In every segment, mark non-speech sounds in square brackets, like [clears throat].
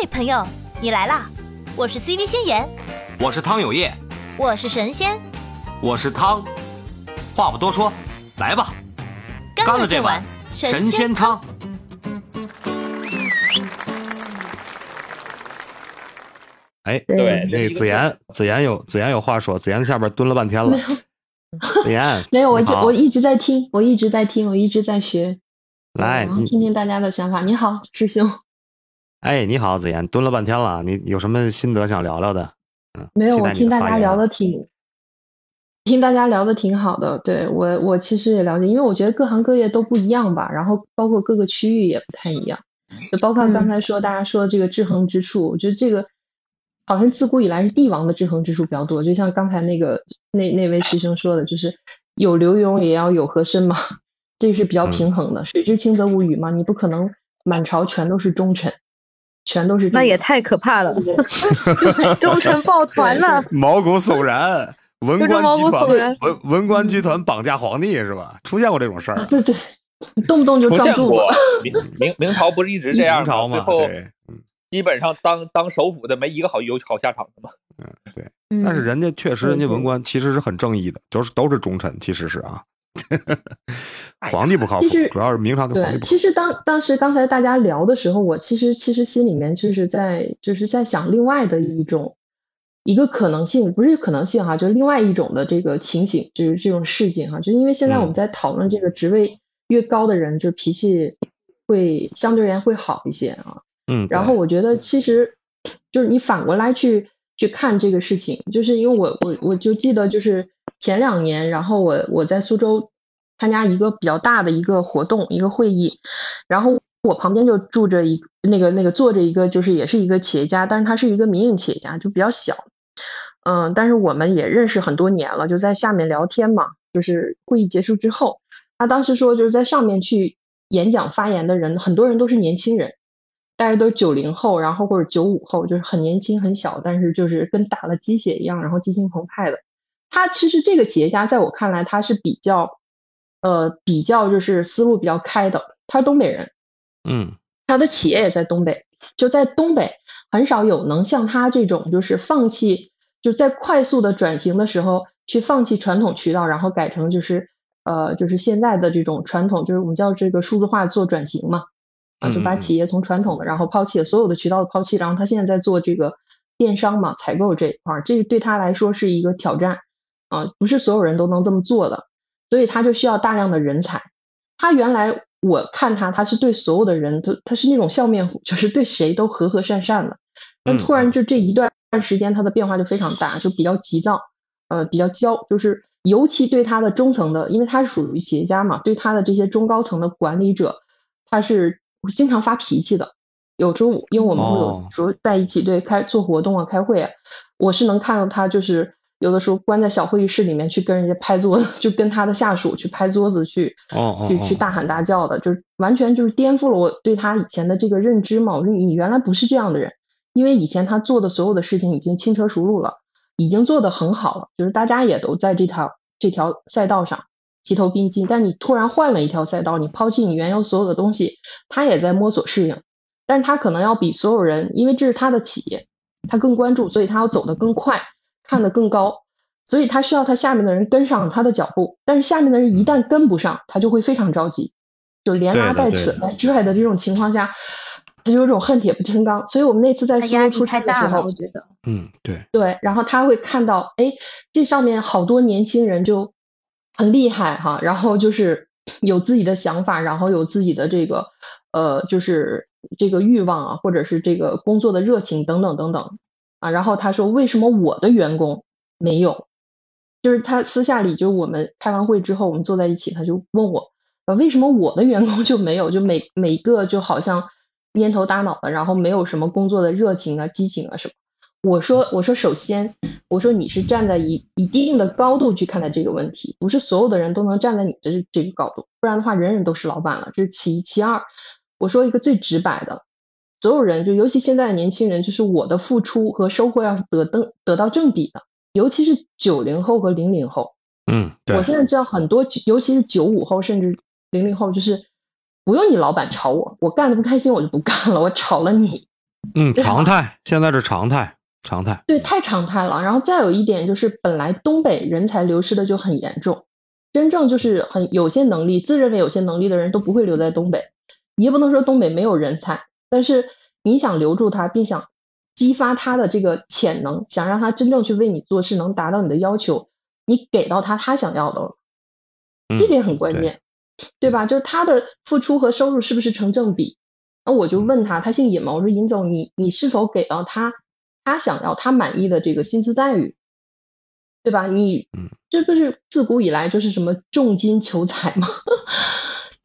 嘿，朋友，你来啦！我是 CV 仙言，我是汤有业，我是神仙，我是汤。话不多说，来吧，干了这碗神仙汤。哎，对那个子妍，子妍有子妍有话说，子妍下边蹲了半天了。[laughs] 子妍，[laughs] 没有，我就我一直在听，我一直在听，我一直在学，来，然后听听大家的想法。你好，师兄，哎，你好，子妍，蹲了半天了，你有什么心得想聊聊的？嗯，没有，我听大家聊的挺，听大家聊的挺好的。对我，我其实也了解，因为我觉得各行各业都不一样吧，然后包括各个区域也不太一样，就包括刚才说大家说的这个制衡之处，我觉得这个好像自古以来是帝王的制衡之处比较多，就像刚才那个那那位师兄说的，就是有刘墉也要有和珅嘛，这个是比较嗯平衡的，水至清则无鱼嘛，你不可能满朝全都是忠臣，全都是那也太可怕了，忠臣 [laughs] 抱团了。毛骨悚然，文官集团文文官集团绑架皇帝是吧？出现过这种事儿，对对，动不动就出现过撞柱子。明明明朝不是一直这样吗？明朝嘛，最后基本上当当首辅的没一个好有好下场的嘛。对。嗯但是人家确实，人家文官其实是很正义的，都是都是忠臣，其实是啊。[laughs] 皇帝不靠谱主要是明朝的皇帝对，不靠谱。其实当当时刚才大家聊的时候，我其实其实心里面就是在就是在想另外的一种一个可能性，不是可能性哈，就是另外一种的这个情形，就是这种事情哈，就是因为现在我们嗯在讨论这个职位越高的人，就脾气会相对而言会好一些啊。嗯，然后我觉得其实就是你反过来去去看这个事情，就是因为我我我就记得就是前两年，然后我我在苏州参加一个比较大的一个活动一个会议，然后我旁边就住着一那个那个坐着一个就是也是一个企业家，但是他是一个民营企业家，就比较小，嗯，但是我们也认识很多年了，就在下面聊天嘛，就是会议结束之后，他当时说就是在上面去演讲发言的人，很多人都是年轻人。大家都九零后，然后或者九五后，就是很年轻很小，但是就是跟打了鸡血一样，然后激情澎湃的。他其实这个企业家在我看来，他是比较，呃，比较就是思路比较开的。他是东北人，嗯他的企业也在东北，就在东北很少有能像他这种就是放弃，就在快速的转型的时候去放弃传统渠道，然后改成就是呃就是现在的这种传统，就是我们叫这个数字化做转型嘛。啊，就把企业从传统的，然后抛弃了所有的渠道的抛弃，然后他现在在做这个电商嘛，采购这一块儿，这个对他来说是一个挑战啊，不是所有人都能这么做的，所以他就需要大量的人才。他原来我看他，他是对所有的人都，他是那种笑面虎，[laughs] 就是对谁都和和善善的，但嗯突然就这一段时间，他的变化就非常大，就比较急躁，呃，比较焦，就是尤其对他的中层的，因为他是属于企业家嘛，对他的这些中高层的管理者，他是经常发脾气的。有时候，因为我们会哦有时候在一起对开做活动啊、开会啊，我是能看到他就是有的时候关在小会议室里面去跟人家拍桌子，就跟他的下属去拍桌子去去去大喊大叫的，就是完全就是颠覆了我对他以前的这个认知嘛。我说你原来不是这样的人，因为以前他做的所有的事情已经轻车熟路了，已经做得很好了，就是大家也都在这条这条赛道上齐头并进。但你突然换了一条赛道，你抛弃你原有所有的东西，他也在摸索适应，但是他可能要比所有人，因为这是他的企业，他更关注，所以他要走得更快，看得更高。所以他需要他下面的人跟上他的脚步，但是下面的人一旦跟不上，他就会非常着急，就连拉带扯带拽的这种情况下，他就有种恨铁不成钢。所以我们那次在苏州出差的时太大了，候我，觉得。嗯，对，对，然后他会看到，哎，这上面好多年轻人就很厉害哈，然后就是有自己的想法，然后有自己的这个呃，就是这个欲望啊，或者是这个工作的热情等等等等啊。然后他说，为什么我的员工没有？就是他私下里，就我们开完会之后，我们坐在一起，他就问我，啊，为什么我的员工就没有？就每每个就好像蔫头耷脑的，然后没有什么工作的热情啊、激情啊什么。我说，我说，首先，我说你是站在一一定的高度去看待这个问题，不是所有的人都能站在你的这个高度，不然的话，人人都是老板了，这是其一。其二，我说一个最直白的，所有人就尤其现在的年轻人，就是我的付出和收获要是得得得到正比的，尤其是九零后和零零后。嗯，对我，现在知道很多，尤其是九五后甚至零零后，就是不用你老板炒我，我干的不开心我就不干了，我炒了你，嗯，常态，现在是常态，常态。对，太常态了。然后再有一点就是，本来东北人才流失的就很严重，真正就是很有些能力、自认为有些能力的人都不会留在东北。你也不能说东北没有人才，但是你想留住他，并想激发他的这个潜能，想让他真正去为你做事，能达到你的要求，你给到他他想要的了，嗯这点很关键，对吧？就是他的付出和收入是不是成正比？那我就问他，他姓尹嘛，我说尹总，你你是否给到他他想要、他满意的这个薪资待遇，对吧？你嗯这不是自古以来就是什么重金求财吗？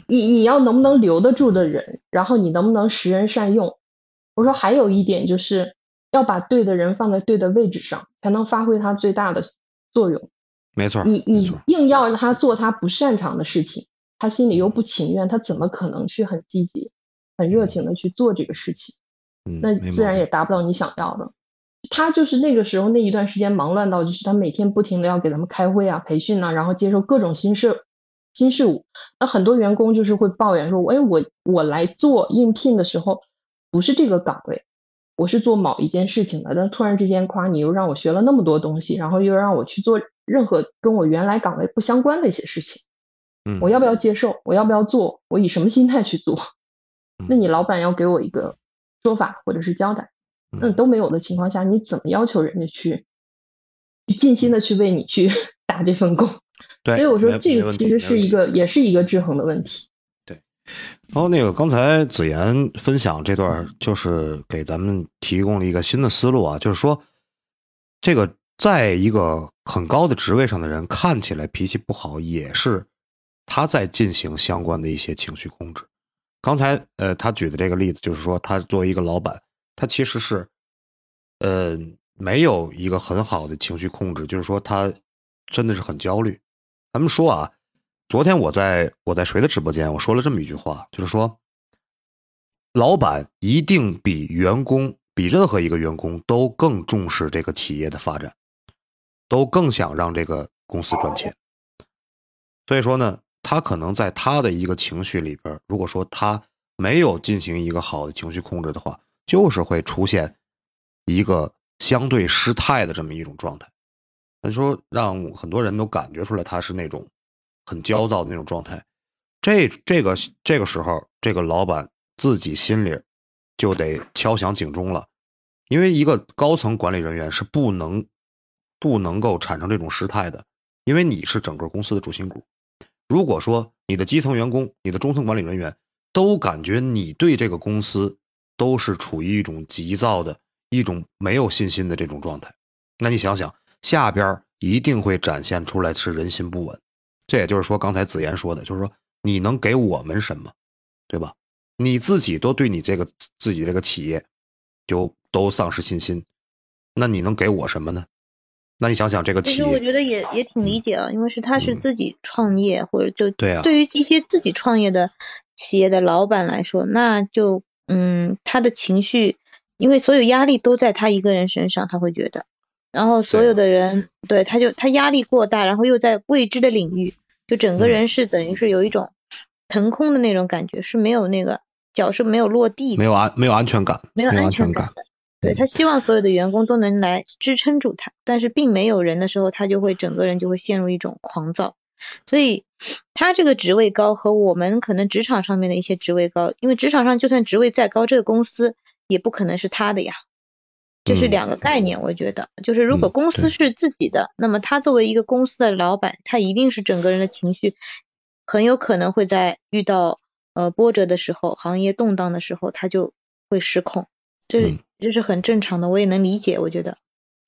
你你要能不能留得住的人，然后你能不能识人善用？我说还有一点就是要把对的人放在对的位置上，才能发挥他最大的作用。没错，你你硬要让他做他不擅长的事情，他心里又不情愿，他怎么可能去很积极、很热情的去做这个事情？嗯，那自然也达不到你想要的。他就是那个时候那一段时间忙乱到，就是他每天不停的要给他们开会啊、培训啊，然后接受各种新事新事物。那很多员工就是会抱怨说，哎，我我来做应聘的时候不是这个岗位，我是做某一件事情的，但突然之间夸你又让我学了那么多东西，然后又让我去做任何跟我原来岗位不相关的一些事情，嗯，我要不要接受？我要不要做？我以什么心态去做？嗯那你老板要给我一个说法或者是交代，那嗯都没有的情况下，你怎么要求人家去去尽心的去为你去 [laughs] 打这份工？对，所以我说这个其实是一。个也是一个制衡的问题。对然后那个刚才子妍分享这段，就是给咱们提供了一个新的思路啊，就是说，这个在一个很高的职位上的人看起来脾气不好，也是他在进行相关的一些情绪控制。刚才呃，他举的这个例子就是说，他作为一个老板，他其实是呃没有一个很好的情绪控制，就是说他真的是很焦虑。咱们说啊，昨天我在我在谁的直播间，我说了这么一句话，就是说，老板一定比员工比任何一个员工都更重视这个企业的发展，都更想让这个公司赚钱。所以说呢，他可能在他的一个情绪里边，如果说他没有进行一个好的情绪控制的话，就是会出现一个相对失态的这么一种状态。他说让很多人都感觉出来他是那种很焦躁的那种状态。这这个这个时候，这个老板自己心里就得敲响警钟了，因为一个高层管理人员是不能不能够产生这种失态的，因为你是整个公司的主心骨。如果说你的基层员工、你的中层管理人员都感觉你对这个公司都是处于一种急躁的、一种没有信心的这种状态，那你想想，下边一定会展现出来是人心不稳。这也就是说，刚才子言说的，就是说你能给我们什么，对吧？你自己都对你这个自己这个企业就都丧失信心，那你能给我什么呢？那你想想这个企业，其实我觉得也也挺理解啊，因为是他是嗯自己创业，或者就对啊对于一些自己创业的企业的老板来说，那就嗯，他的情绪，因为所有压力都在他一个人身上，他会觉得，然后所有的人对他就他压力过大，然后又在未知的领域，就整个嗯人是等于是有一种腾空的那种感觉，是没有那个脚是没有落地的，没有安没有安全感，没有安安全感感。对他希望所有的员工都能来支撑住他，但是并没有人的时候，他就会整个人就会陷入一种狂躁。所以他这个职位高和我们可能职场上面的一些职位高，因为职场上就算职位再高，这个公司也不可能是他的呀，这是嗯两个概念。我觉得，就是如果嗯公司是自己的，那么他作为一个公司的老板，他一定是整个人的情绪很有可能会在遇到呃波折的时候，行业动荡的时候，他就会失控。这这是很正常的，我也能理解。我觉得，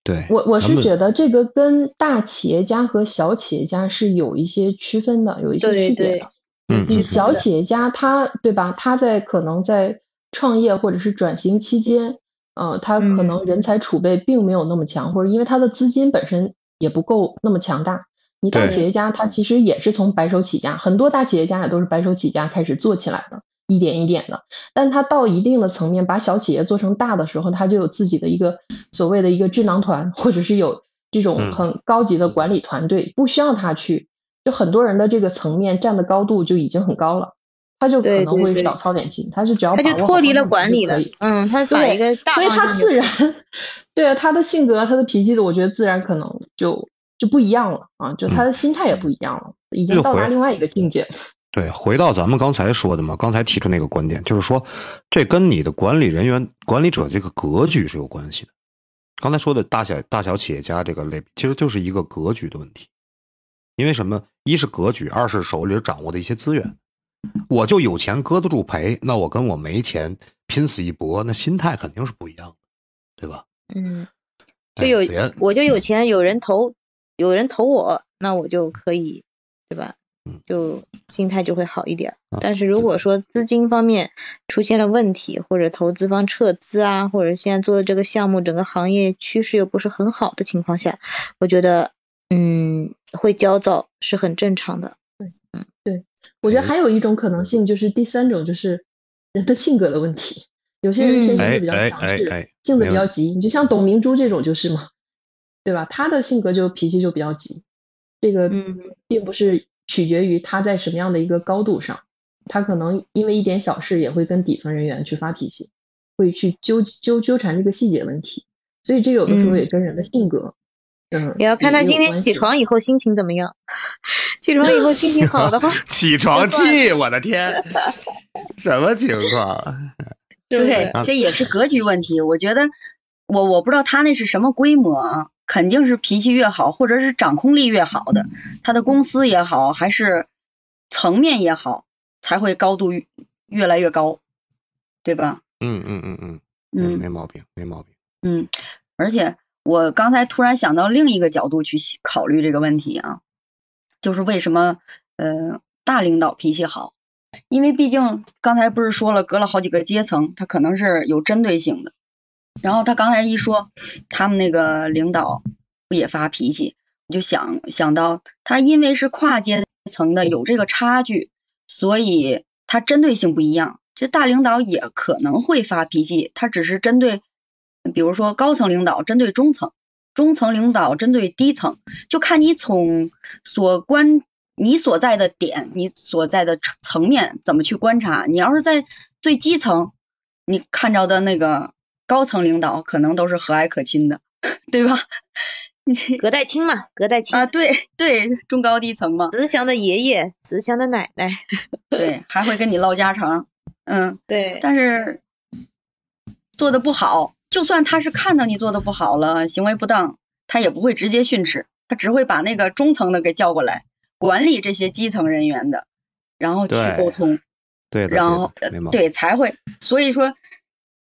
对，我我是觉得这个跟大企业家和小企业家是有一些区分的，有一些对对区别的。嗯你嗯小企业家他对吧？他在可能在创业或者是转型期间，呃，他可嗯能人才储备并没有那么强，或者因为他的资金本身也不够那么强大。你大企业家他其实也是从白手起家，很多大企业家也都是白手起家开始做起来的，一点一点的。但他到一定的层面，把小企业做成大的时候，他就有自己的一个所谓的一个智囊团，或者是有这种嗯很高级的管理团队，不需要他去。就很多人的这个层面站的高度就已经很高了，他就可能会少操点心，他是只要他就脱离了管理了就可以，嗯，他把对一个大所以他自然，对啊，他的性格、他的脾气的，我觉得自然可能就就不一样了啊，就他的心态也不一样了，已经到达另外一个境界。[laughs] 对，回到咱们刚才说的嘛，刚才提出那个观点，就是说，这跟你的管理人员、管理者这个格局是有关系的。刚才说的大小大小企业家这个类，其实就是一个格局的问题。因为什么？一是格局，二是手里掌握的一些资源。我就有钱搁得住赔，那我跟我没钱拼死一搏，那心态肯定是不一样的，对吧？嗯，就哎有我就有钱，有人投，有人投我，那我就可以，对吧嗯？就心态就会好一点。但是如果说资金方面出现了问题，或者投资方撤资啊，或者现在做的这个项目整个行业趋势又不是很好的情况下，我觉得嗯会焦躁是很正常的。我觉得还有一种可能性，就是第三种，就是人的性格的问题。有些人天生就比较哎强势，哎哎哎性子比较急。你就像董明珠这种就是嘛，对吧？他的性格就脾气就比较急，这个嗯并不是取决于他在什么样的一个高度上，他可能因为一点小事也会跟底层人员去发脾气，会去纠纠纠缠这个细节问题。所以这有的时候嗯也跟人的性格，嗯，也要看他今天起床以后心情怎么样。起床以后心情好的话，[laughs] 起床气，我的天，什么情况？[laughs] 对，这也是格局问题。我觉得，我我不知道他那是什么规模啊，肯定是脾气越好，或者是掌控力越好的，他的公司也好，还是层面也好，才会高度越越来越高，对吧？嗯嗯嗯嗯，嗯没毛病，没毛病。嗯，而且我刚才突然想到另一个角度去考虑这个问题啊，就是为什么呃大领导脾气好？因为毕竟刚才不是说了，隔了好几个阶层，他可能是有针对性的。然后他刚才一说他们那个领导不也发脾气，我就想想到他因为是跨阶层的有这个差距，所以他针对性不一样。这大领导也可能会发脾气，他只是针对，比如说高层领导针对中层，中层领导针对低层，就看你从所观你所在的点，你所在的层层面怎么去观察。你要是在最基层，你看着的那个高层领导可能都是和蔼可亲的，[laughs] 对吧？[laughs] 隔代亲嘛，隔代亲啊，对 [laughs] 对，中高低层嘛，慈祥的爷爷，慈祥的奶奶，对，还会跟你唠家常，嗯，对，但是做的不好，就算他是看到你做的不好了，行为不当，他也不会直接训斥，他只会把那个中层的给叫过来，管理这些基层人员的，然后去沟通，对的，然后对才会，所以说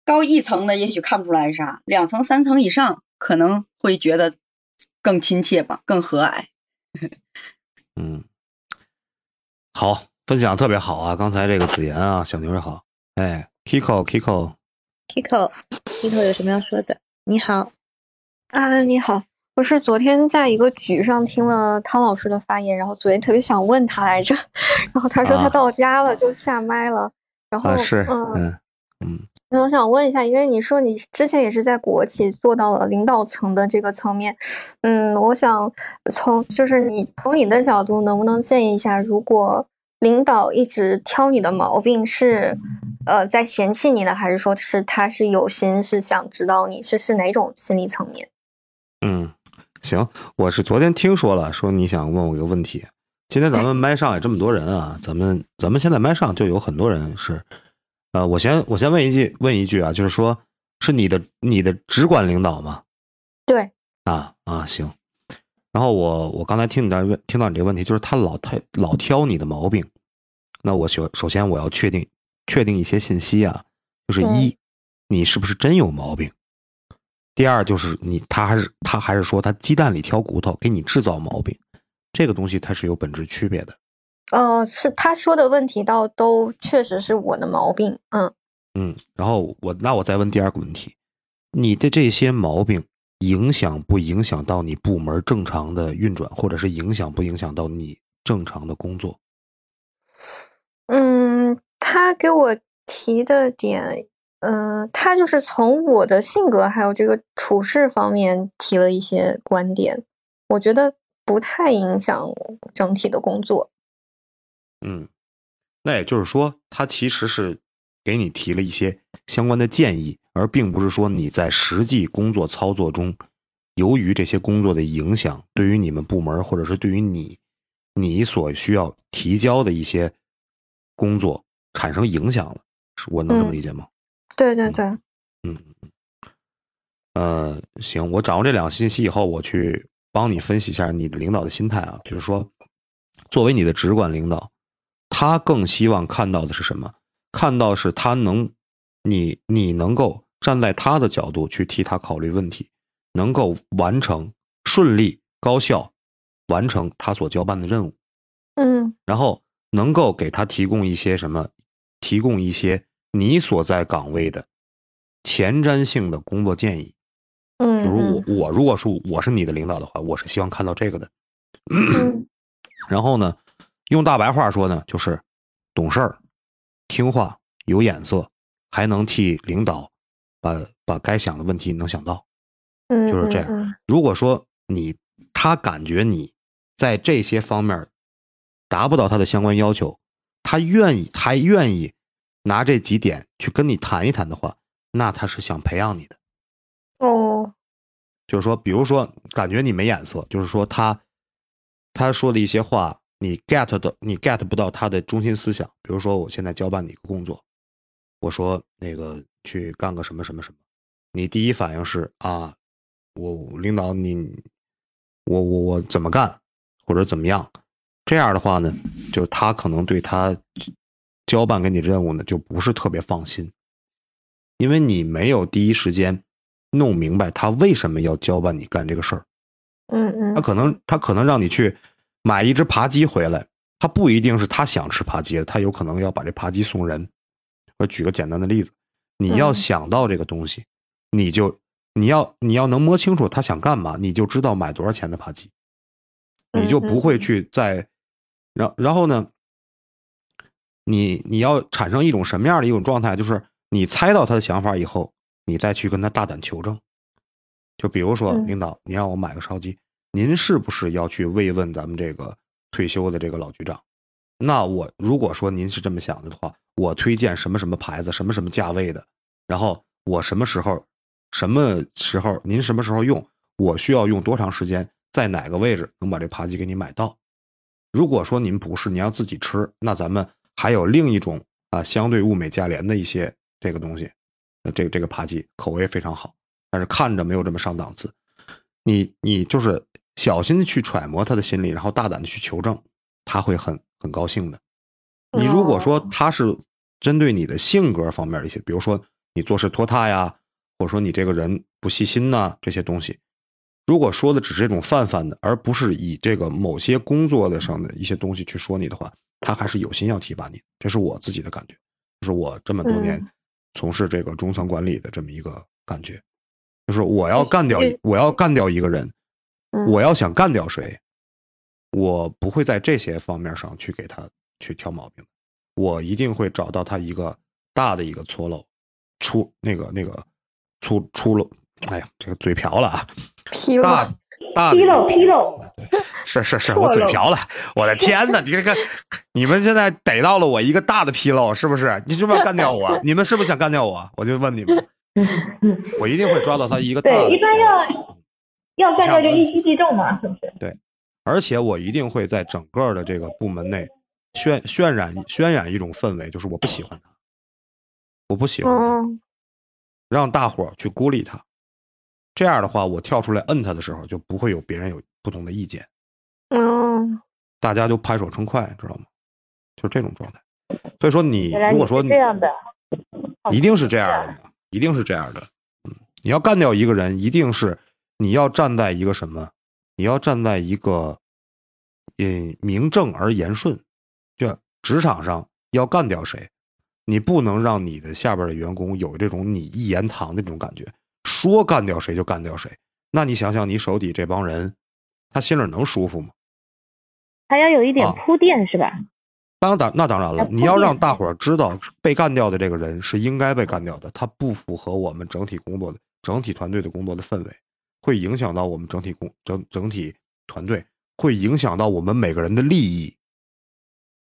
高一层的也许看不出来啥，两层三层以上可能会觉得更亲切吧，更和蔼。嗯，好，分享特别好啊！刚才这个子妍啊，小牛也好，哎，Kiko Kiko，Kiko，Kiko 有什么要说的？你好，啊，你好，我是昨天在一个局上听了汤老师的发言，然后昨天特别想问他来着，[laughs] 然后他说啊他到家了就下麦了，然后啊是，嗯，嗯嗯那我想问一下，因为你说你之前也是在国企做到了领导层的这个层面，嗯，我想从就是你从你的角度，能不能建议一下，如果领导一直挑你的毛病，是呃在嫌弃你呢，还是说是他是有心是想指导你，是是哪种心理层面？嗯，行，我是昨天听说了，说你想问我一个问题。今天咱们麦上也这么多人啊，咱们咱们现在麦上就有很多人是，呃，我先我先问一句问一句啊，就是说是你的你的直管领导吗？对，啊啊行，然后我我刚才听你的问听到你这个问题，就是他老太老挑你的毛病，那我首首先我要确定确定一些信息啊，就是一，你是不是真有毛病？第二就是你他还是他还是说他鸡蛋里挑骨头，给你制造毛病，这个东西它是有本质区别的。呃，是他说的问题倒都确实是我的毛病，嗯。嗯，然后我那我再问第二个问题，你的这些毛病影响不影响到你部门正常的运转，或者是影响不影响到你正常的工作？嗯，他给我提的点，呃，他就是从我的性格还有这个处事方面提了一些观点，我觉得不太影响整体的工作。嗯，那也就是说，他其实是给你提了一些相关的建议，而并不是说你在实际工作操作中，由于这些工作的影响，对于你们部门或者是对于你，你所需要提交的一些工作产生影响了。是我能这么理解吗？对对对，嗯，呃，行，我掌握这两个信息以后，我去帮你分析一下你的领导的心态啊。就是说，作为你的直管领导，他更希望看到的是什么？看到是他能，你你能够站在他的角度去替他考虑问题，能够完成顺利高效完成他所交办的任务。嗯然后能够给他提供一些什么？提供一些你所在岗位的前瞻性的工作建议。比嗯如我我如果说我是你的领导的话，我是希望看到这个的。嗯 [clears throat] 然后呢，用大白话说呢，就是懂事儿、听话、有眼色，还能替领导把把该想的问题能想到。嗯，就是这样嗯如果说你他感觉你在这些方面达不到他的相关要求，他愿意还愿意拿这几点去跟你谈一谈的话，那他是想培养你的。哦，就是说，比如说感觉你没眼色，就是说他他说的一些话，你 get 的你 get 不到他的中心思想。比如说，我现在交办你一个工作，我说那个去干个什么什么什么，你第一反应是啊，我领导你，我我我怎么干或者怎么样？这样的话呢，就是他可能对他交办给你任务呢，就不是特别放心，因为你没有第一时间弄明白他为什么要交办你干这个事儿。嗯嗯他可能他可能让你去买一只扒鸡回来，他不一定是他想吃扒鸡的，他有可能要把这扒鸡送人。我举个简单的例子，你要嗯想到这个东西，你就你要你要能摸清楚他想干嘛，你就知道买多少钱的扒鸡，你就不会去在，然然后呢，你你要产生一种什么样的一种状态，就是你猜到他的想法以后，你再去跟他大胆求证。就比如说，嗯领导，你让我买个烧鸡，您是不是要去慰问咱们这个退休的这个老局长？那我如果说您是这么想的话，我推荐什么什么牌子、什么什么价位的，然后我什么时候、什么时候您什么时候用，我需要用多长时间，在哪个位置能把这扒鸡给你买到？如果说您不是，您要自己吃，那咱们还有另一种啊，相对物美价廉的一些这个东西，那这个这个扒鸡口味非常好，但是看着没有这么上档次。你你就是小心的去揣摩他的心理，然后大胆的去求证，他会很很高兴的。你如果说他是针对你的性格方面的一些，比如说你做事拖沓呀，或者说你这个人不细心呐、这些东西，如果说的只是这种泛泛的，而不是以这个某些工作的上的一些东西去说你的话，他还是有心要提拔你。这是我自己的感觉，就是我这么多年嗯从事这个中层管理的这么一个感觉，就是我要干掉一我要干掉一个人，嗯我要想干掉谁，我不会在这些方面上去给他去挑毛病，我一定会找到他一个大的一个错漏，出那个那个出出漏，哎呀，这个嘴瓢了啊，纰漏大大的纰漏纰漏，是是是，我嘴瓢了，我的天哪！你看看，你们现在逮到了我一个大的纰漏，是不是？你是不是要干掉我？你们是不是想干掉我？我就问你们，[laughs] 我一定会抓到他一个大的。对，一般要要干掉就一击即中嘛，是不是？而且我一定会在整个的这个部门内渲渲染渲染一种氛围，就是我不喜欢他，我不喜欢让大伙儿去孤立他。这样的话，我跳出来摁他的时候，就不会有别人有不同的意见，嗯大家就拍手称快，知道吗？就是这种状态。所以说你，你如果说你这样的，一定是这样的嘛，一定是这样的。嗯，你要干掉一个人，一定是你要站在一个什么？你要站在一个，嗯，名正而言顺。就职场上要干掉谁，你不能让你的下边的员工有这种你一言堂的这种感觉，说干掉谁就干掉谁。那你想想，你手底这帮人，他心里能舒服吗？还要有一点啊铺垫，是吧？当然，那当然了，你要让大伙儿知道被干掉的这个人是应该被干掉的，他不符合我们整体工作的整体团队的工作的氛围，会影响到我们整体工整整体团队，会影响到我们每个人的利益。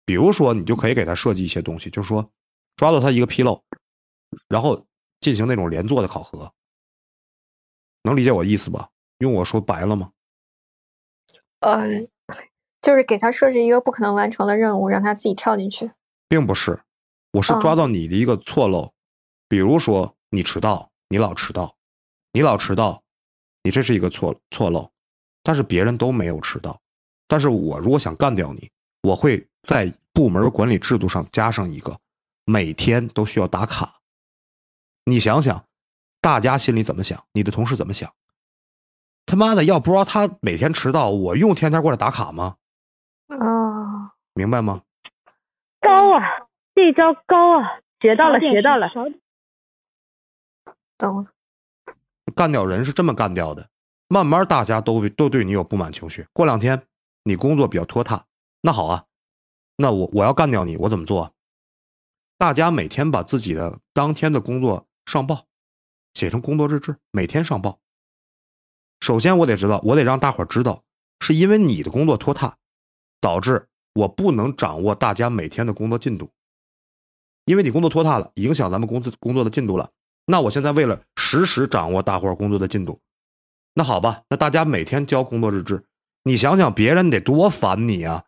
比如说，你就可以给他设计一些东西，就是说抓到他一个纰漏，然后进行那种连坐的考核。能理解我意思吧？用我说白了吗？呃，就是给他设置一个不可能完成的任务，让他自己跳进去。并不是，我是抓哦到你的一个错漏，比如说你迟到，你老迟到，你老迟到，你这是一个错错漏，但是别人都没有迟到，但是我如果想干掉你，我会在部门管理制度上加上一个，每天都需要打卡。你想想，大家心里怎么想？你的同事怎么想？他妈的，要不知道他每天迟到，我用天天过来打卡吗？啊，明白吗？高啊，这一招高啊，学到了，学到了。少懂了。干掉人是这么干掉的，慢慢大家都都对你有不满情绪。过两天你工作比较拖沓，那好啊，那我我要干掉你，我怎么做？大家每天把自己的当天的工作上报，写成工作日志，每天上报。首先我得知道，我得让大伙知道，是因为你的工作拖沓，导致我不能掌握大家每天的工作进度。因为你工作拖沓了，影响咱们公司工作的进度了。那我现在为了实时掌握大伙工作的进度，那好吧，那大家每天交工作日志。你想想，别人得多烦你啊！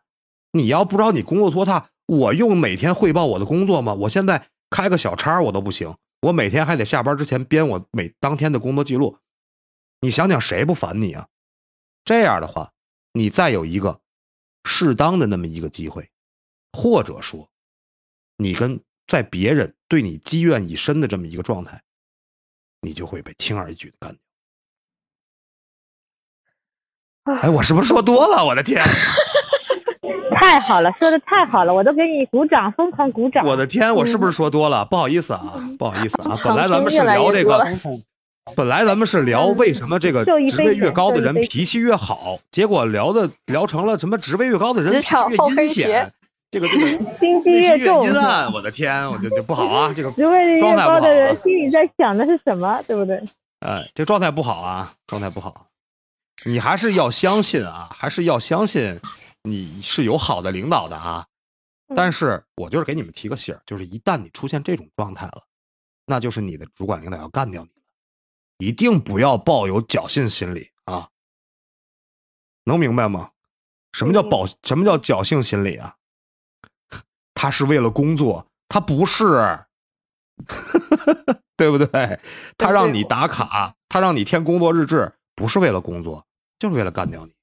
你要不知道你工作拖沓，我用每天汇报我的工作吗？我现在开个小差我都不行，我每天还得下班之前编我每当天的工作记录。你想想，谁不烦你啊？这样的话，你再有一个适当的那么一个机会，或者说，你跟在别人对你积怨已深的这么一个状态，你就会被轻而易举的干掉。哎，我是不是说多了？我的天！[laughs] 太好了，说的太好了，我都给你鼓掌，疯狂鼓掌。我的天，我是不是说多了？不好意思啊，不好意思啊。[laughs] 本来咱们是聊这个本来咱们是聊为什么这个职位越高的人脾气越好，结果聊的聊成了什么职位越高的人脾气越阴险学，这个这个 [laughs] 心机越越重阴，暗。我的天，我这这不好啊，这个 [laughs] 职位越状态不好高的人啊。心里在想的是什么，对不对？[laughs] 哎，这状态不好啊，状态不好。你还是要相信啊，还是要相信你是有好的领导的啊。但是我就是给你们提个醒儿，就是一旦你出现这种状态了，那就是你的主管领导要干掉你了，一定不要抱有侥幸心理啊。能明白吗？什么叫保？什么叫侥幸心理啊？他是为了工作，他不是，[laughs] 对不对？他让你打卡，他让你填工作日志，不是为了工作，就是为了干掉你。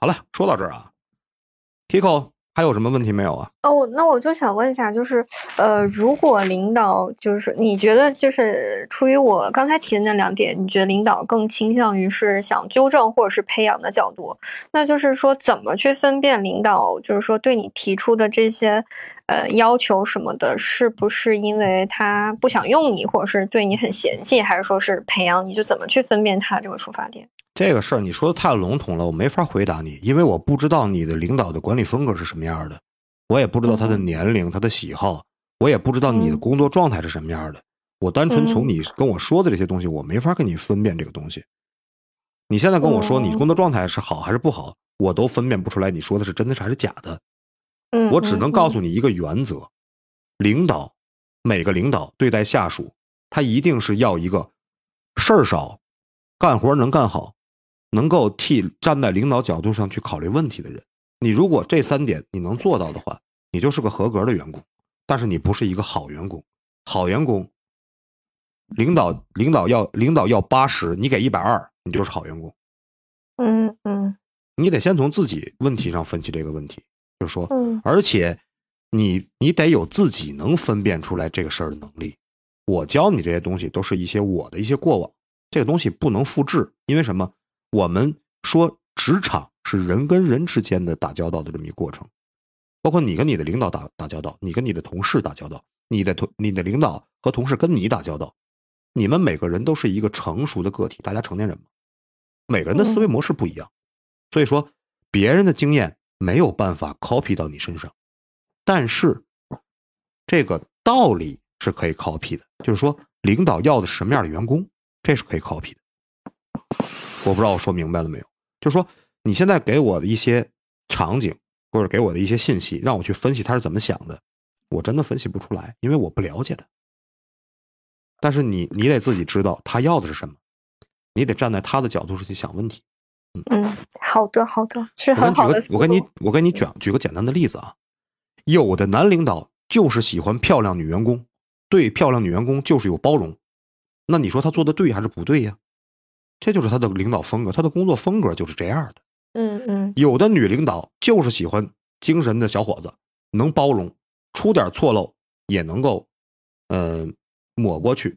好了，说到这儿啊，Kiko 还有什么问题没有啊？哦，那我就想问一下，就是呃，如果领导就是你觉得就是出于我刚才提的那两点，你觉得领导更倾向于是想纠正或者是培养的角度，那就是说怎么去分辨领导就是说对你提出的这些呃要求什么的，是不是因为他不想用你，或者是对你很嫌弃，还是说是培养你？就怎么去分辨他这个出发点？这个事儿你说的太笼统了，我没法回答你，因为我不知道你的领导的管理风格是什么样的，我也不知道他的年龄、他的喜好，我也不知道你的嗯工作状态是什么样的。我单纯从嗯你跟我说的这些东西，我没法跟你分辨这个东西。你现在跟我说你哦工作状态是好还是不好，我都分辨不出来你说的是真的是还是假的。嗯，我只能告诉你，你一个原则：领导每个领导对待下属，他一定是要一个事儿少、干活能干好、能够替站在领导角度上去考虑问题的人。你如果这三点你能做到的话，你就是个合格的员工。但是你不是一个好员工，好员工，领导领导要领导要八十，你给一百二，你就是好员工。嗯嗯你得先从自己问题上分析这个问题，就是说，嗯而且你你得有自己能分辨出来这个事儿的能力。我教你这些东西都是一些我的一些过往，这个东西不能复制，因为什么？我们说职场是人跟人之间的打交道的这么一个过程，包括你跟你的领导打打交道，你跟你的同事打交道，你的同你的领导和同事跟你打交道，你们每个人都是一个成熟的个体，大家成年人嘛，每个人的思维模式不一样，所以说别人的经验没有办法 copy 到你身上，但是这个道理是可以 copy 的，就是说领导要的是什么样的员工，这是可以 copy 的。我不知道我说明白了没有？就是说你现在给我的一些场景，或者给我的一些信息，让我去分析他是怎么想的，我真的分析不出来，因为我不了解他。但是你你得自己知道他要的是什么，你得站在他的角度上去想问题。嗯，好的好的，是很好的。我跟你我跟你讲举个简单的例子啊，有的男领导就是喜欢漂亮女员工，对漂亮女员工就是有包容，那你说他做的对还是不对呀？这就是他的领导风格，他的工作风格就是这样的。嗯嗯有的女领导就是喜欢精神的小伙子，能包容，出点错漏也能够，呃，抹过去。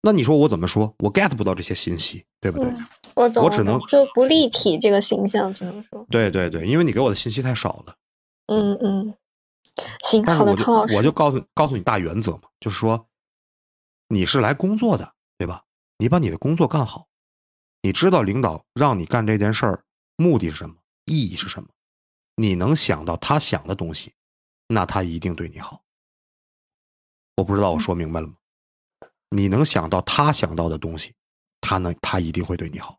那你说我怎么说？我 get 不到这些信息，对不对？嗯，我懂，我只能就不立体这个形象，只能说，对对对，因为你给我的信息太少了。嗯嗯，行，好的，但是我就汤老师，我就告诉告诉你大原则嘛，就是说，你是来工作的，对吧？你把你的工作干好，你知道领导让你干这件事儿目的是什么，意义是什么，你能想到他想的东西，那他一定对你好。我不知道我说明白了吗？你能想到他想到的东西，他能他一定会对你好，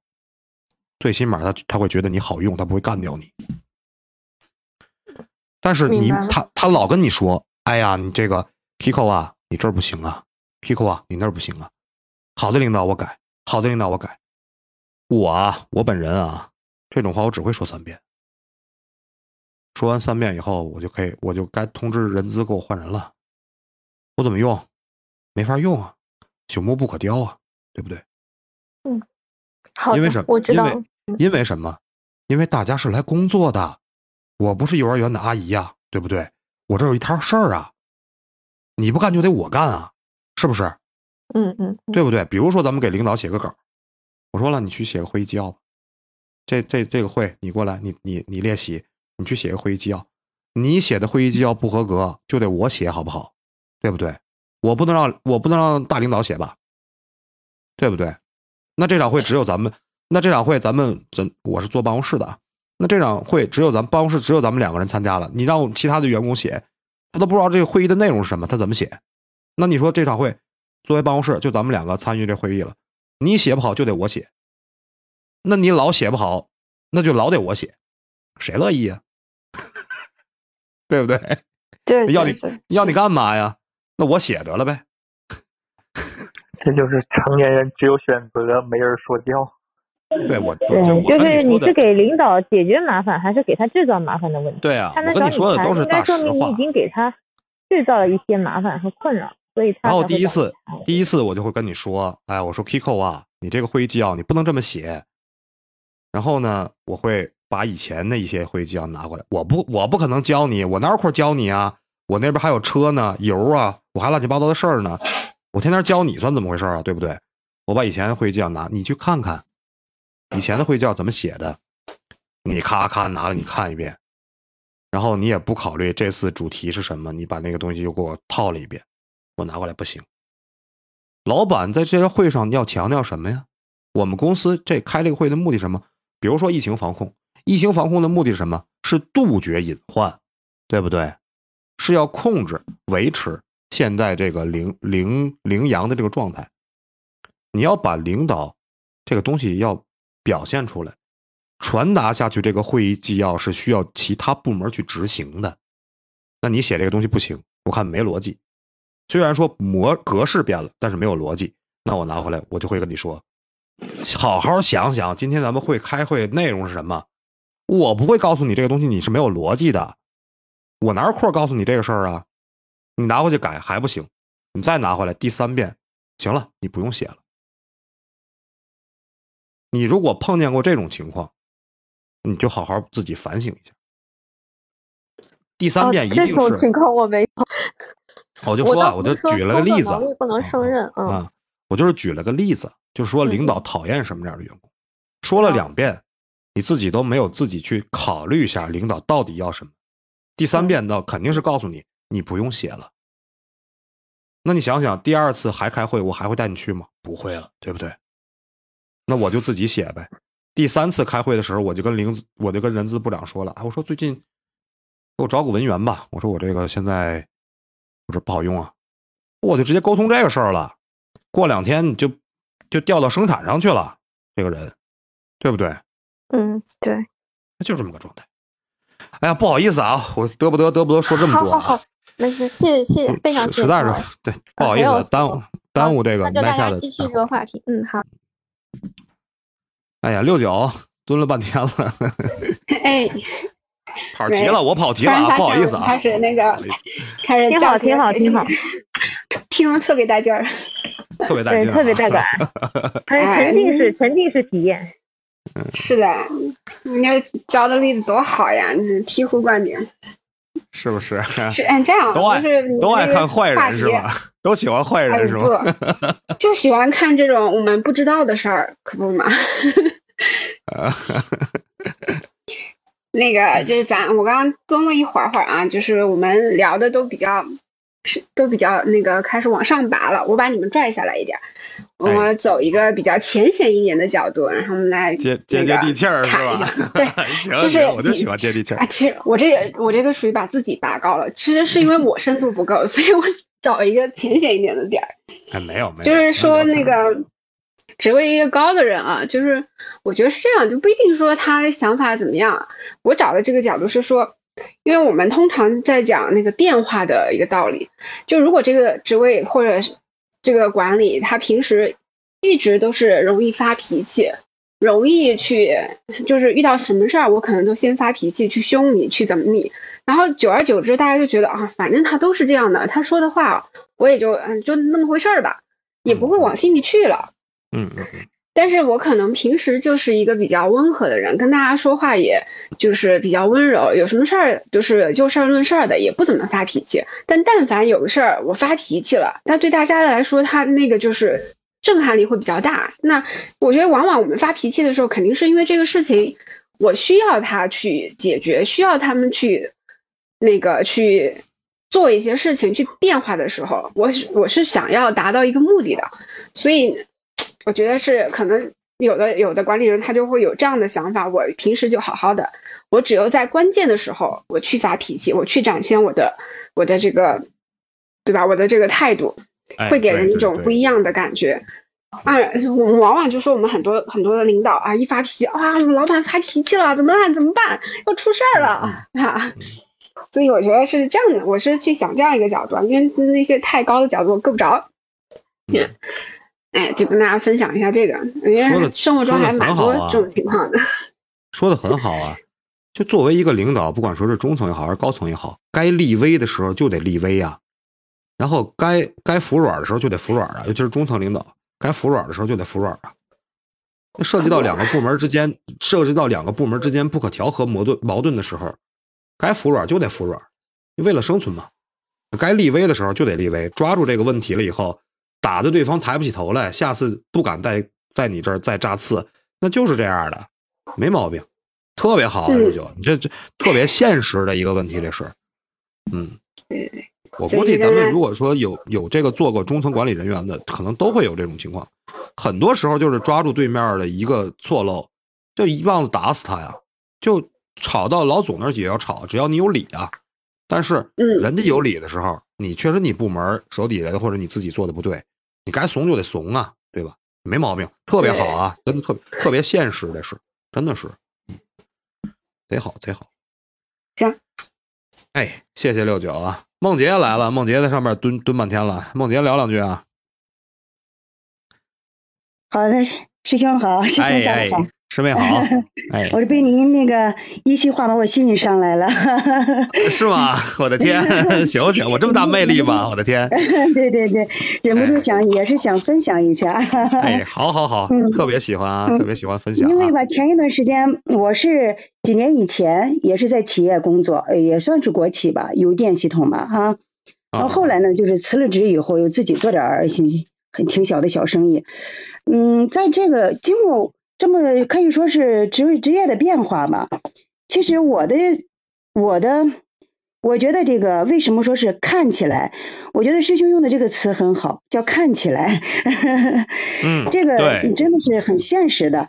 最起码他他会觉得你好用，他不会干掉你。但是你他他老跟你说，哎呀，你这个 Kiko 啊，你这儿不行啊，Kiko 啊，你那儿不行啊。好的领导我改，好的领导我改。我啊，我本人啊，这种话我只会说三遍。说完三遍以后，我就可以，我就该通知人资给我换人了。我怎么用？没法用啊，朽木不可雕啊，对不对？嗯好的因为什么？我知道了，因为因为什么？因为大家是来工作的，我不是幼儿园的阿姨呀、对不对？我这有一摊事儿啊，你不干就得我干啊，是不是？嗯嗯，嗯对不对？比如说咱们给领导写个稿，我说了，你去写个会议纪要吧。这这这个会你过来，你你你练习，你去写个会议纪要。你写的会议纪要不合格，就得我写，好不好？对不对？我不能让我不能让大领导写吧，对不对？那这场会只有咱们，那这场会咱们怎我是坐办公室的，那这场会只有咱办公室只有咱们两个人参加了，你让其他的员工写，他都不知道这个会议的内容是什么，他怎么写？那你说这场会作为办公室就咱们两个参与这会议了，你写不好就得我写，那你老写不好，那就老得我写，谁乐意呀、[laughs] 对不对？对，要你对对要你干嘛呀？那我写得了呗。[laughs] 这就是成年人只有选择，没人说教。对我，对就，是你是给领导解决麻烦，还是给他制造麻烦的问题？对啊，他能我跟你找你谈，说的都是应该大实话说明你已。经给他制造了一些麻烦和困扰，所以他然后第一次，第一次我就会跟你说，哎，我说 Kiko 啊，你这个会议纪要你不能这么写。然后呢，我会把以前的一些会议纪要拿过来，我不我不可能教你，我哪有空教你啊？我那边还有车呢，油啊，我还乱七八糟的事儿呢，我天天教你算怎么回事啊？对不对？我把以前的会议纪要拿，你去看看，以前的会议纪要怎么写的，你咔咔拿了你看一遍，然后你也不考虑这次主题是什么，你把那个东西又给我套了一遍，我拿过来不行。老板在这个会上要强调什么呀？我们公司这开这个会的目的什么？比如说疫情防控，疫情防控的目的是什么？是杜绝隐患，对不对？是要控制、维持现在这个零零零阳的这个状态。你要把领导这个东西要表现出来，传达下去。这个会议纪要是需要其他部门去执行的。那你写这个东西不行，我看没逻辑。虽然说模格式变了，但是没有逻辑。那我拿回来，我就会跟你说，好好想想，今天咱们会开会内容是什么。我不会告诉你这个东西你是没有逻辑的，我哪有空告诉你这个事儿啊？你拿回去改还不行，你再拿回来第三遍，行了，你不用写了。你如果碰见过这种情况，你就好好自己反省一下。第三哦遍一定是，这种情况我没有，我就说啊，我就举了个例子不能胜任，嗯啊，我就是举了个例子，就是说领导嗯讨厌什么样的员工，说了啊两遍，你自己都没有自己去考虑一下领导到底要什么。第三嗯遍呢，肯定是告诉你你不用写了。那你想想，第二次还开会，我还会带你去吗？不会了，对不对？那我就自己写呗。第三次开会的时候，我就跟领，我就跟人资部长说了，啊，我说最近给我找个文员吧，我说我这个现在我说不好用啊，我就直接沟通这个事儿了。过两天你就就调到生产上去了，这个人，对不对？嗯，对，就这么个状态。哎呀，不好意思啊，我得不得得不得说这么多啊，好好好，没事，谢谢谢谢，非常谢谢。实在是对，不好意思，耽误耽误这个那就大。家继续这个话题。嗯，好。哎呀，六九蹲了半天了，哎，[laughs] 跑题了，我跑题了啊，不好意思啊，现开始那个开始挺好，挺好，挺好，[laughs] 听了特别带劲儿。对，特别带劲啊，特别带感，沉沉浸式沉浸式体验。是的，你这教的例子多好呀！你醍醐灌顶。是不是？是，嗯，这样都爱就是你都爱这个看坏话题人是吧？都喜欢坏哎人是吧？不，就喜欢看这种我们不知道的事儿，可不嘛。[laughs] [laughs] 那个就是咱，我刚刚蹲了一会儿会儿啊，就是我们聊的都比较是都比较那个开始往上拔了，我把你们拽下来一点儿，我们走一个比较浅显一点的角度，然后我们来接接地气儿是看一下吧？对，[laughs] 行就是行，我就喜欢接地气儿啊，。其实我这个我这个属于把自己拔高了，其实是因为我深度不够，所以我找一个浅显一点的点儿。哎，没有没有，就是说那个职位越高的人啊，就是我觉得是这样，就不一定说他想法怎么样。我找的这个角度是说，因为我们通常在讲那个变化的一个道理，就如果这个职位或者这个管理，他平时一直都是容易发脾气。容易去，就是遇到什么事儿，我可能都先发脾气，去凶你，去怎么你，然后久而久之，大家就觉得啊，反正他都是这样的，他说的话我也就嗯就那么回事儿吧，也不会往心里去了。嗯，但是我可能平时就是一个比较温和的人，跟大家说话也就是比较温柔，有什么事儿就是就事儿论事儿的，也不怎么发脾气。但但凡有个事儿我发脾气了，那对大家来说，他那个就是震撼力会比较大。那我觉得往往我们发脾气的时候，肯定是因为这个事情我需要他去解决，需要他们去那个去做一些事情去变化的时候，我是我是想要达到一个目的的，所以我觉得是可能有的有的管理人他就会有这样的想法，我平时就好好的，我只有在关键的时候我去发脾气，我去展现我的我的这个，对吧？我的这个态度哎会给人一种不一样的感觉。啊，我们往往就说我们很多很多的领导啊，一发脾气啊，老板发脾气了，怎么办？怎么办？要出事儿了 [laughs] 啊！所以我觉得是这样的，我是去想这样一个角度，因为那些太高的角度我够不着。嗯哎，就跟大家分享一下这个，因为生活中还蛮多这种情况的。[laughs] 说的很好啊。就作为一个领导，不管说是中层也好，还是高层也好，该立威的时候就得立威啊，然后该该服软的时候就得服软啊，尤其是中层领导，该服软的时候就得服软啊。那涉及到两个部门之间，涉及到两个部门之间不可调和矛盾矛盾的时候，该服软就得服软，为了生存嘛。该立威的时候就得立威，抓住这个问题了以后，打的对方抬不起头来，下次不敢再在你这儿再扎刺，那就是这样的，没毛病，特别好啊，嗯这就你这这特别现实的一个问题，这是，嗯，我估计咱们如果说有有这个做过中层管理人员的，可能都会有这种情况，很多时候就是抓住对面的一个错漏，就一棒子打死他呀，就吵到老总那儿也要吵，只要你有理啊。但是嗯。人家有理的时候，你确实你部门手底人或者你自己做的不对，你该怂就得怂啊，对吧？没毛病，特别好啊，真的特别特别现实，这是真的是，嗯，贼好贼好。行，哎，谢谢六九啊，梦洁来了，梦洁在上面蹲蹲半天了，梦洁聊两句啊。好的，师兄好，师哎兄下哎午好。，[laughs] 师妹好，哎，我是被您那个一席话把我吸引上来了。是吗？[laughs] 我的天，行行，我这么大魅力吗？我的天，[laughs] 对对对，忍不住想也是想分享一下。哎，好好好，嗯特别喜欢啊，嗯特别喜欢分享啊。因为吧，前一段时间我是几年以前也是在企业工作，呃也算是国企吧，邮电系统吧，哈。然后后来呢，就是辞了职以后，又自己做点儿些很挺小的小生意。嗯，在这个经过这么可以说是职位职业的变化吧，其实我的我的。我觉得这个为什么说是看起来？我觉得师兄用的这个词很好，叫看起来。嗯，[laughs] 这个真的是很现实的。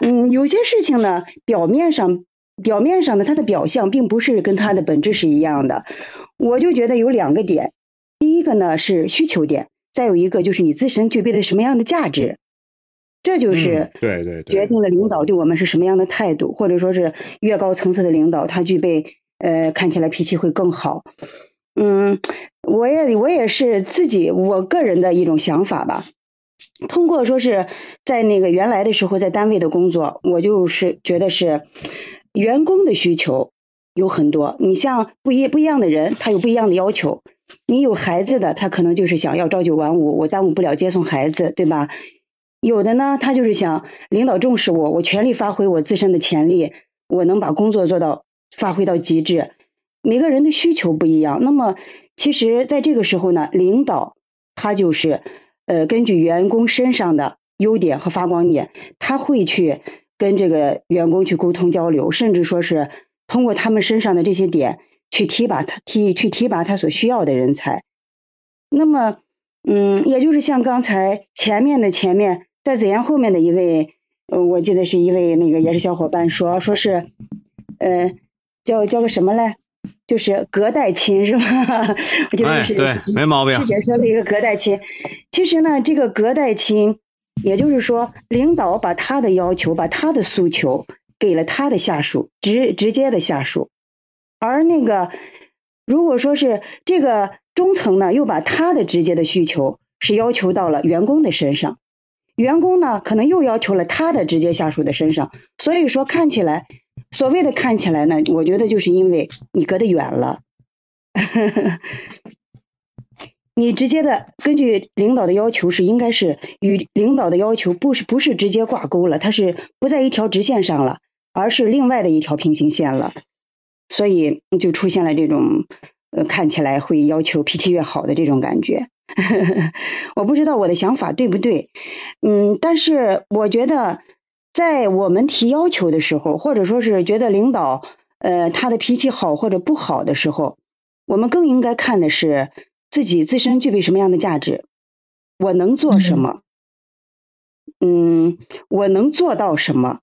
嗯，有些事情呢，表面上表面上的它的表象并不是跟它的本质是一样的。我就觉得有两个点，第一个呢是需求点，再有一个就是你自身具备的什么样的价值，这就是对对决定了领导对我们是什么样的态度，或者说是越高层次的领导他具备呃，看起来脾气会更好。嗯，我也我也是自己我个人的一种想法吧。通过说是在那个原来的时候在单位的工作，我就是觉得是员工的需求有很多。你像不一不一样的人，他有不一样的要求。你有孩子的，他可能就是想要朝九晚五，我耽误不了接送孩子，对吧？有的呢，他就是想领导重视我，我全力发挥我自身的潜力，我能把工作做到发挥到极致。每个人的需求不一样，那么其实在这个时候呢，领导他就是呃根据员工身上的优点和发光点，他会去跟这个员工去沟通交流，甚至说是通过他们身上的这些点去提拔他提去提拔他所需要的人才。那么，嗯，也就是像刚才前面的前面。在子言后面的一位，呃，我记得是一位那个也是小伙伴说，说是，呃，叫叫个什么嘞？就是隔代亲是吧？[laughs] 我记得是对，没毛病。师姐说了一个隔代亲，其实呢，这个隔代亲，也就是说，领导把他的要求、把他的诉求给了他的下属，直直接的下属，而那个如果说是这个中层呢，又把他的直接的需求是要求到了员工的身上。员工呢，可能又要求了他的直接下属的身上，所以说看起来，所谓的看起来呢，我觉得就是因为你隔得远了，你直接的根据领导的要求是应该是与领导的要求不是不是直接挂钩了，它是不在一条直线上了，而是另外的一条平行线了，所以就出现了这种呃看起来会要求脾气越好的这种感觉。[laughs] 我不知道我的想法对不对，嗯，但是我觉得在我们提要求的时候，或者说是觉得领导呃他的脾气好或者不好的时候，我们更应该看的是自己自身具备什么样的价值，我能做什么，嗯，我能做到什么，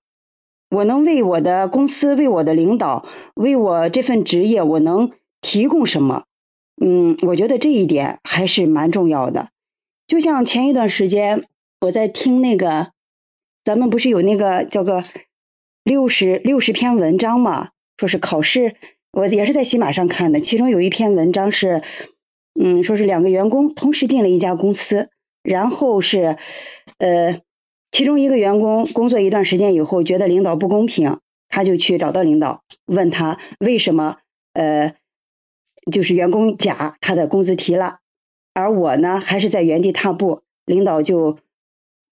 我能为我的公司、为我的领导、为我这份职业，我能提供什么。嗯，我觉得这一点还是蛮重要的。就像前一段时间我在听那个，咱们不是有那个叫个六十六十篇文章嘛？说是考试，我也是在喜马上看的。其中有一篇文章是，嗯，说是两个员工同时进了一家公司，然后是呃，其中一个员工工作一段时间以后，觉得领导不公平，他就去找到领导，问他为什么呃。就是员工甲他的工资提了，而我呢还是在原地踏步。领导就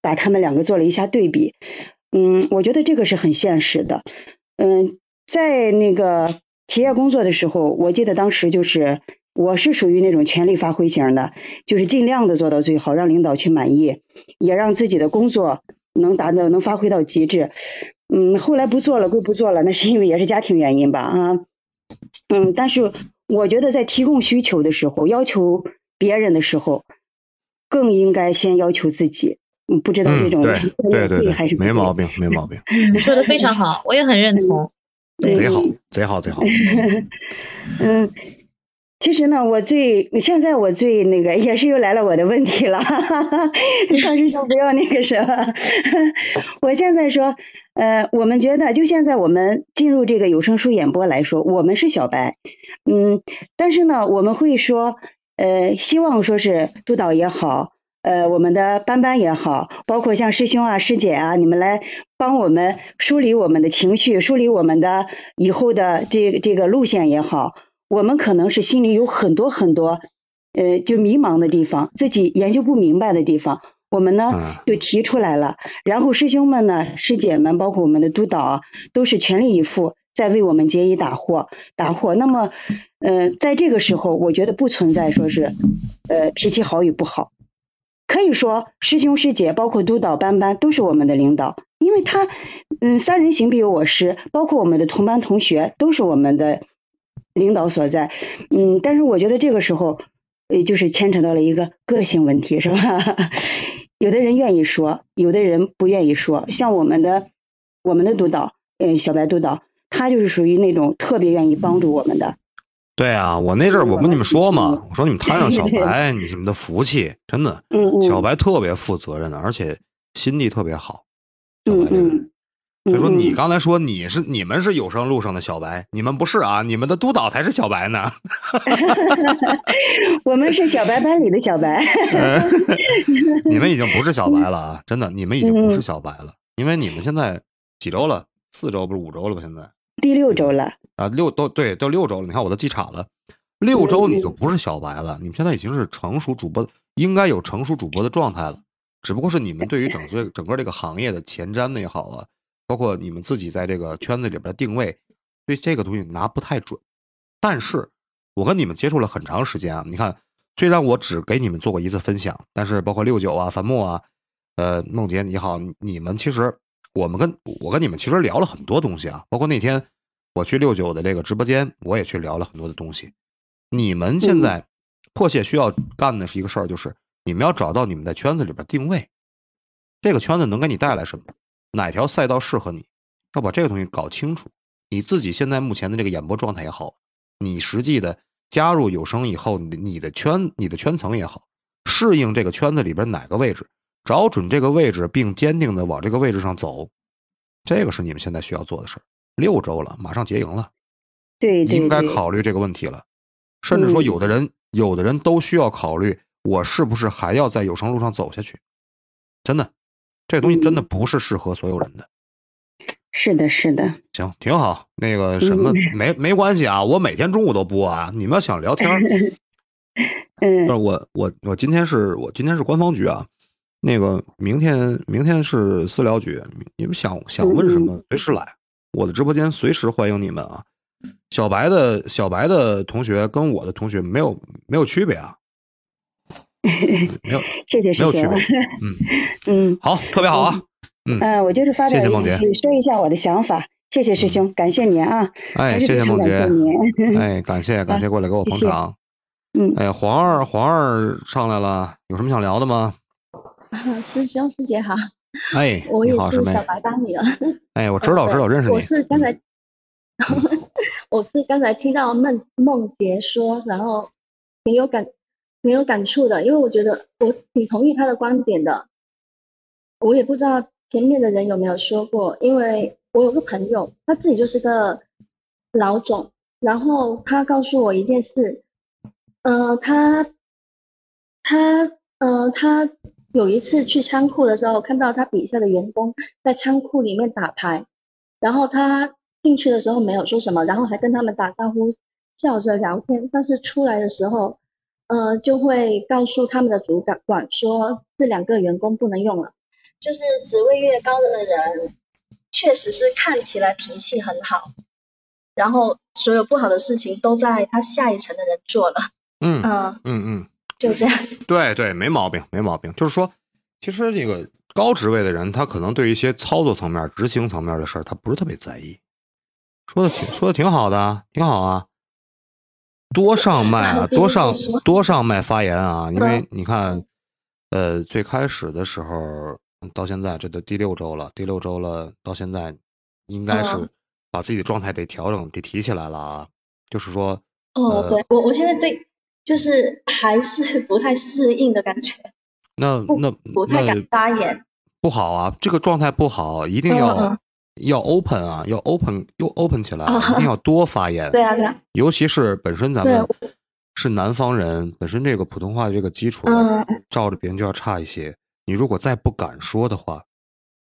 把他们两个做了一下对比，嗯，我觉得这个是很现实的。嗯，在那个企业工作的时候，我记得当时就是我是属于那种全力发挥型的，就是尽量的做到最好，让领导去满意，也让自己的工作能达到能发挥到极致。嗯，后来不做了归不做了，那是因为也是家庭原因吧啊，嗯，但是。我觉得在提供需求的时候，要求别人的时候，更应该先要求自己。嗯，不知道这种对对对还是没毛病，没毛病。[laughs] 你说的非常好，我也很认同。贼好，贼好，贼好。嗯，其实呢，我最现在我最那个也是又来了我的问题了。[laughs] 张师兄不要那个什么，[laughs] 我现在说。呃，我们觉得就现在我们进入这个有声书演播来说，我们是小白，嗯，但是呢，我们会说，呃，希望说是督导也好，呃，我们的班班也好，包括像师兄啊、师姐啊，你们来帮我们梳理我们的情绪，梳理我们的以后的这这个路线也好，我们可能是心里有很多很多，呃，就迷茫的地方，自己研究不明白的地方。我们呢就提出来了，然后师兄们呢、师姐们，包括我们的督导，都是全力以赴在为我们解疑打惑、打惑。那么，呃，在这个时候，我觉得不存在说是呃脾气好与不好，可以说师兄师姐，包括督导班班都是我们的领导，因为他嗯三人行必有我师，包括我们的同班同学都是我们的领导所在。嗯，但是我觉得这个时候，呃，就是牵扯到了一个个性问题，是吧？[laughs] 有的人愿意说，有的人不愿意说。像我们的我们的督导，嗯，小白督导，他就是属于那种特别愿意帮助我们的。对啊，我那阵儿我跟你们说嘛，我说你们摊上小白，你们的福气真的。嗯嗯。小白特别负责任的，而且心地特别好。嗯嗯。所以说嗯你刚才说你是你们是有声路上的小白，你们不是啊，你们的督导才是小白呢。[laughs] 我们是小白班里的小白。[laughs] 你们已经不是小白了啊，真的，你们已经不是嗯小白了，因为你们现在几周了？四周不是五周了吧？现在第六周了，啊，六都对，都六周了。你看我都记岔了，六周你就不是小白了，你们现在已经是成熟主播，应该有成熟主播的状态了。只不过是你们对于整个整个这个行业的前瞻的也好啊，包括你们自己在这个圈子里边的定位，对这个东西拿不太准。但是我跟你们接触了很长时间啊，你看，虽然我只给你们做过一次分享，但是包括六九啊、樊木啊、呃梦洁你好，你们其实我们跟我跟你们其实聊了很多东西啊，包括那天我去六九的这个直播间，我也去聊了很多的东西。你们现在迫切需要干的是一个事儿，就是你们要找到你们在圈子里边定位，这个圈子能给你带来什么，哪条赛道适合你，要把这个东西搞清楚。你自己现在目前的这个演播状态也好，你实际的加入有声以后，你的你的圈你的圈层也好，适应这个圈子里边哪个位置，找准这个位置，并坚定的往这个位置上走，这个是你们现在需要做的事儿。六周了，马上结营了，对对应该，考虑这个问题了。甚至说，嗯有的人、有的人都需要考虑，我是不是还要在有声路上走下去？真的，这个东西真的嗯不是适合所有人的。是的，是的，行，挺好。那个什么，嗯没没关系啊，我每天中午都播啊。你们要想聊天儿，[laughs] 嗯不是我我我今天是我今天是官方局啊，那个明天明天是私聊局，你们想想问什么随时来，我的直播间随时欢迎你们啊。小白的小白的同学跟我的同学没有没有区别啊，没有 [laughs] 谢谢师兄。[laughs] 嗯，[laughs] 嗯好，特别好啊。嗯，嗯，我就是发表一句，说一下我的想法。谢谢师兄，感谢您啊，哎，谢谢梦洁非常感谢您。哎，感谢感谢过来给我捧场。嗯，哎，黄二黄二上来了，有什么想聊的吗？师兄师姐好，哎，我也你好，师妹是小。白班里了。哎，我知道，知道，认识你我。是刚才，我是刚才听到梦梦杰说，然后挺有感，没有感触的，因为我觉得我挺同意他的观点的。我也不知道前面的人有没有说过，因为我有个朋友，他自己就是个老总，然后他告诉我一件事，呃，他他呃他有一次去仓库的时候，看到他底下的员工在仓库里面打牌，然后他进去的时候没有说什么，然后还跟他们打招呼，笑着聊天，但是出来的时候，呃，就会告诉他们的主管管说这两个员工不能用了。就是职位越高的人，确实是看起来脾气很好，然后所有不好的事情都在他下一层的人做了。嗯嗯，嗯嗯，就这样。对对，没毛病，没毛病。就是说，其实这个高职位的人，他可能对一些操作层面、执行层面的事儿，他不是特别在意。说的挺说的挺好的啊，挺好啊。多上麦啊，[laughs] 多上多上麦发言啊，因为嗯你看，呃，最开始的时候到现在，这都第六周了，第六周了，到现在应该是嗯把自己的状态得调整，得提起来了啊。就是说，哦，呃对我我现在对就是还是不太适应的感觉，那那那不太敢发言。不好啊，这个状态不好，一定要、要 open 啊，要 open 又 open 起来，啊一定要多发言。对啊对啊，尤其是本身咱们是南方人，本身这个普通话这个基础，嗯照着别人就要差一些。你如果再不敢说的话，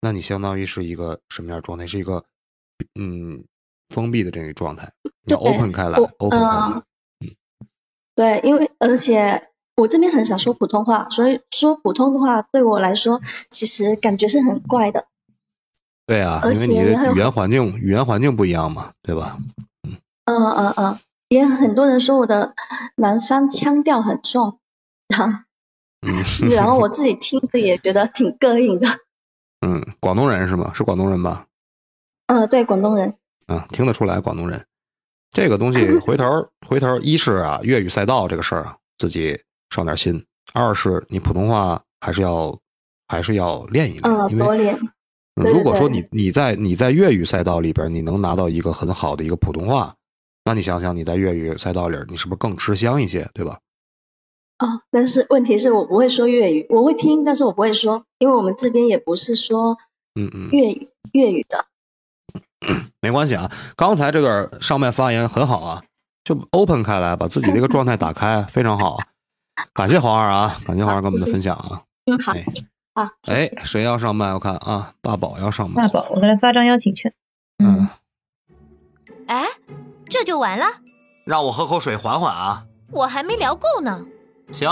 那你相当于是一个什么样的状态？是一个嗯封闭的这个状态。你要 open 开来，open 开来。嗯对，因为而且我这边很少说普通话，所以说普通的话对我来说，其实感觉是很怪的。对啊，因为你的语言环境语言环境不一样嘛，对吧？嗯嗯嗯，也很多人说我的南方腔调很重，然后嗯 [laughs] 然后我自己听着也觉得挺膈应的。[laughs] 嗯，广东人是吗？是广东人吧？嗯，对，广东人。嗯，听得出来广东人。这个东西回头回头，一是啊粤语赛道这个事儿啊，自己上点心；二是你普通话还是要还是要练一练，嗯，因为多练。如果说你你在你在粤语赛道里边，你能拿到一个很好的一个普通话，那你想想你在粤语赛道里，你是不是更吃香一些，对吧？哦，但是问题是我不会说粤语，我会听，但是我不会说，因为我们这边也不是说嗯嗯粤语粤语的。[coughs] 没关系啊。刚才这段上面发言很好啊，就 open 开来，把自己这个状态打开，非常好。感谢黄二啊，感谢黄二跟我们的分享啊。嗯，好，好。哎，谁要上麦？我看啊，大宝要上麦。大宝，我给他发张邀请券。嗯。哎，这就完了？让我喝口水缓缓啊。我还没聊够呢。行，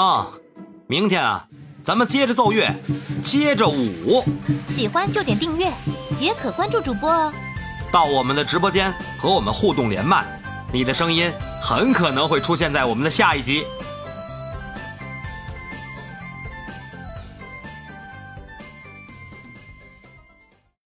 明天啊，咱们接着奏乐，接着舞。喜欢就点订阅，也可关注主播哦。到我们的直播间和我们互动连麦，你的声音很可能会出现在我们的下一集。